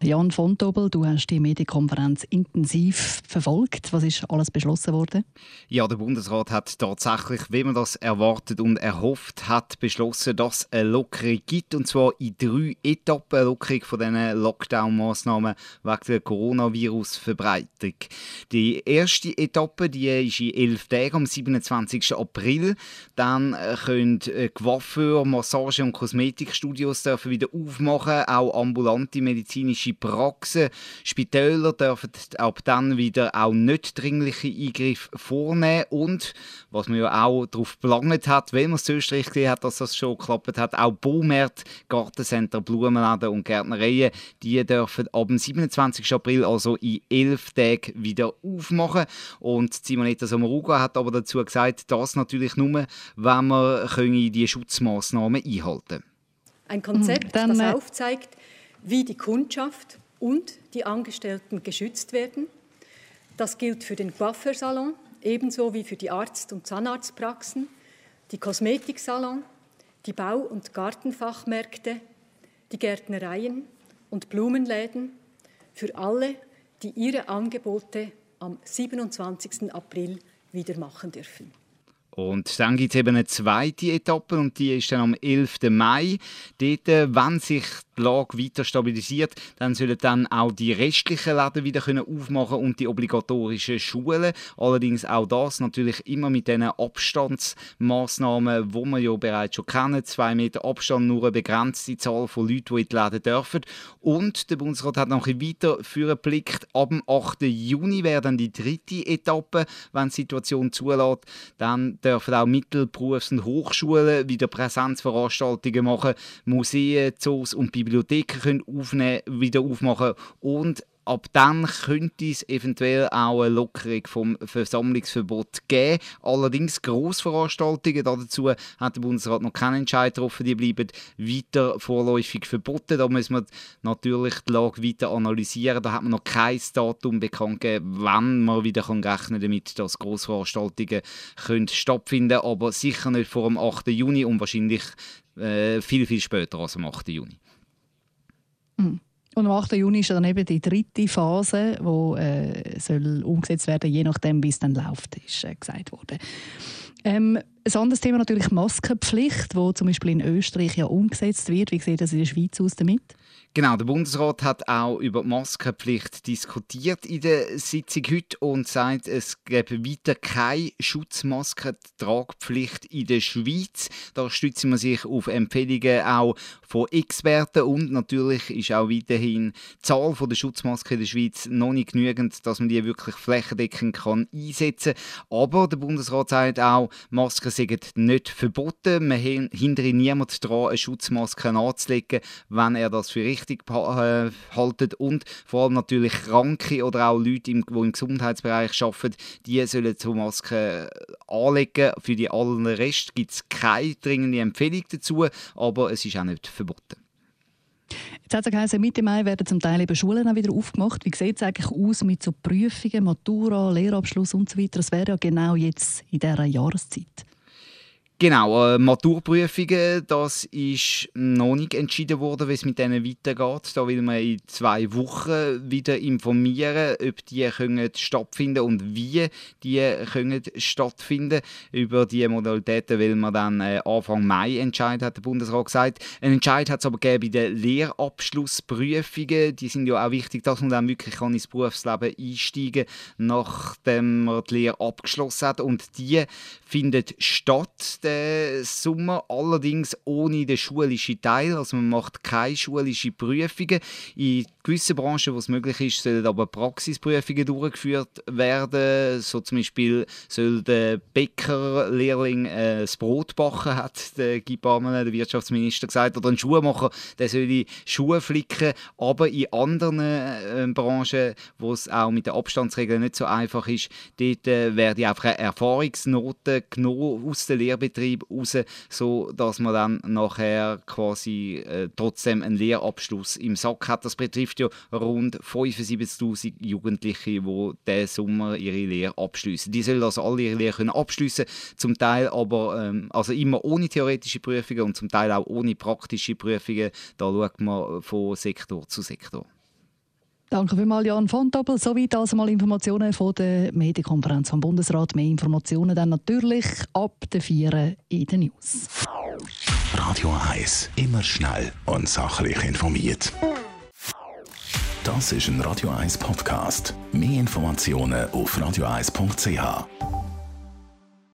Jan von Tobel, du hast die Medienkonferenz intensiv verfolgt. Was ist alles beschlossen worden? Ja, der Bundesrat hat tatsächlich, wie man das erwartet und erhofft hat, beschlossen, dass es eine Lockerung gibt. Und zwar in drei Etappen. Eine Lockerung von diesen Lockdown-Massnahmen wegen der Coronavirus-Verbreitung. Die erste Etappe die ist in elf Tagen, am 27. April. Dann können Coiffeur, Massage- und Kosmetikstudios dürfen wieder aufmachen. Auch ambulante medizinische medizinische Praxen. Spitäler dürfen ab dann wieder auch nicht dringliche Eingriffe vornehmen und, was man ja auch darauf geplant hat, wenn man es Österreich gesehen hat, dass das schon geklappt hat, auch Baumärkte, Gartencenter, Blumenläden und Gärtnereien, die dürfen ab dem 27. April, also in elf Tagen, wieder aufmachen. Und Simonetta Sommaruga hat aber dazu gesagt, das natürlich nur, wenn wir die Schutzmaßnahmen einhalten können. Ein Konzept, mhm. das äh, aufzeigt, wie die Kundschaft und die Angestellten geschützt werden. Das gilt für den Coiffeursalon ebenso wie für die Arzt- und Zahnarztpraxen, die Kosmetiksalon, die Bau- und Gartenfachmärkte, die Gärtnereien und Blumenläden, für alle, die ihre Angebote am 27. April wieder machen dürfen. Und dann gibt es eben eine zweite Etappe und die ist dann am 11. Mai. Dort, äh, wenn sich die Lage weiter stabilisiert, dann sollen dann auch die restlichen Läden wieder aufmachen und die obligatorischen Schulen. Allerdings auch das natürlich immer mit diesen Abstandsmaßnahmen, wo wir ja bereits schon kennen. Zwei Meter Abstand, nur eine begrenzte Zahl von Leuten, die in die Läden dürfen. Und der Bundesrat hat noch ein weiter geblickt. Ab dem 8. Juni wäre dann die dritte Etappe, wenn die Situation zulässt. Dann dürfen auch Mittelberufs- und Hochschulen wieder Präsenzveranstaltungen machen. Museen, Zoos und Bibliotheken können aufnehmen, wieder aufmachen und ab dann könnte es eventuell auch eine Lockerung vom Versammlungsverbot geben. Allerdings Grossveranstaltungen, dazu hat der Bundesrat noch keinen Entscheid getroffen, die bleiben weiter vorläufig verboten. Da müssen wir natürlich die Lage weiter analysieren. Da hat man noch kein Datum bekannt gegeben, wann man wieder kann rechnen damit, dass Grossveranstaltungen können stattfinden aber sicher nicht vor dem 8. Juni und wahrscheinlich äh, viel, viel später als am 8. Juni. Mhm. Und am 8. Juni ist dann eben die dritte Phase, die äh, soll umgesetzt werden, je nachdem, wie es dann läuft, ist äh, gesagt worden. Ähm, ein anderes Thema natürlich Maskenpflicht, wo zum Beispiel in Österreich ja umgesetzt wird. Wie sieht das in der Schweiz aus damit? Genau, der Bundesrat hat auch über die Maskenpflicht diskutiert in der Sitzung heute und sagt, es gäbe weiter keine Schutzmaskentragpflicht in der Schweiz. Da stützen wir sich auf Empfehlungen auch von Experten und natürlich ist auch weiterhin die Zahl der Schutzmasken in der Schweiz noch nicht genügend, dass man die wirklich flächendeckend kann einsetzen kann. Aber der Bundesrat sagt auch, Masken sind nicht verboten. Man hindert niemanden daran, eine Schutzmaske anzulegen, wenn er das für richtig äh, und vor allem natürlich Kranke oder auch Leute, die im Gesundheitsbereich arbeiten, die sollen so Masken äh, anlegen. Für die allen Rest gibt es keine dringende Empfehlung dazu, aber es ist auch nicht verboten. Jetzt hat es geheißen, Mitte Mai werden zum Teil eben Schulen auch wieder aufgemacht. Wie sieht es eigentlich aus mit so Prüfungen, Matura, Lehrabschluss und so? Das wäre ja genau jetzt in dieser Jahreszeit. Genau, äh, Maturprüfungen, das ist noch nicht entschieden worden, wie es mit denen weitergeht. Da will man in zwei Wochen wieder informieren, ob die können stattfinden und wie die können stattfinden. Über die Modalitäten will man dann äh, Anfang Mai entscheiden, hat der Bundesrat gesagt. Ein Entscheid hat es aber gegeben bei den Lehrabschlussprüfungen. Die sind ja auch wichtig, dass man dann wirklich ins Berufsleben einsteigen kann, nachdem man die Lehre abgeschlossen hat. Und die findet statt den Sommer, allerdings ohne den schulischen Teil. Also man macht keine schulischen Prüfungen. In gewissen Branchen, wo es möglich ist, sollen aber Praxisprüfungen durchgeführt werden. So zum Beispiel soll der Bäckerlehrling äh, das Brot backen, hat der Guy Parmelin, der Wirtschaftsminister, gesagt. Oder ein Schuhmacher, der soll die Schuhe flicken. Aber in anderen äh, Branchen, wo es auch mit den Abstandsregeln nicht so einfach ist, dort äh, werden einfach Erfahrungsnoten genommen aus den Lehrbetrieben Betrieb raus, so dass man dann nachher quasi äh, trotzdem einen Lehrabschluss im Sack hat. Das betrifft ja rund 75.000 Jugendliche, die diesen Sommer ihre Lehre abschließen. Die sollen also alle ihre Lehre abschließen, zum Teil aber ähm, also immer ohne theoretische Prüfungen und zum Teil auch ohne praktische Prüfungen. Da schaut man von Sektor zu Sektor. Danke vielmals, Jan von Doppel. Soweit also mal Informationen von der Medienkonferenz vom Bundesrat. Mehr Informationen dann natürlich ab der 4 in den News. Radio 1. Immer schnell und sachlich informiert. Das ist ein Radio 1 Podcast. Mehr Informationen auf radio1.ch.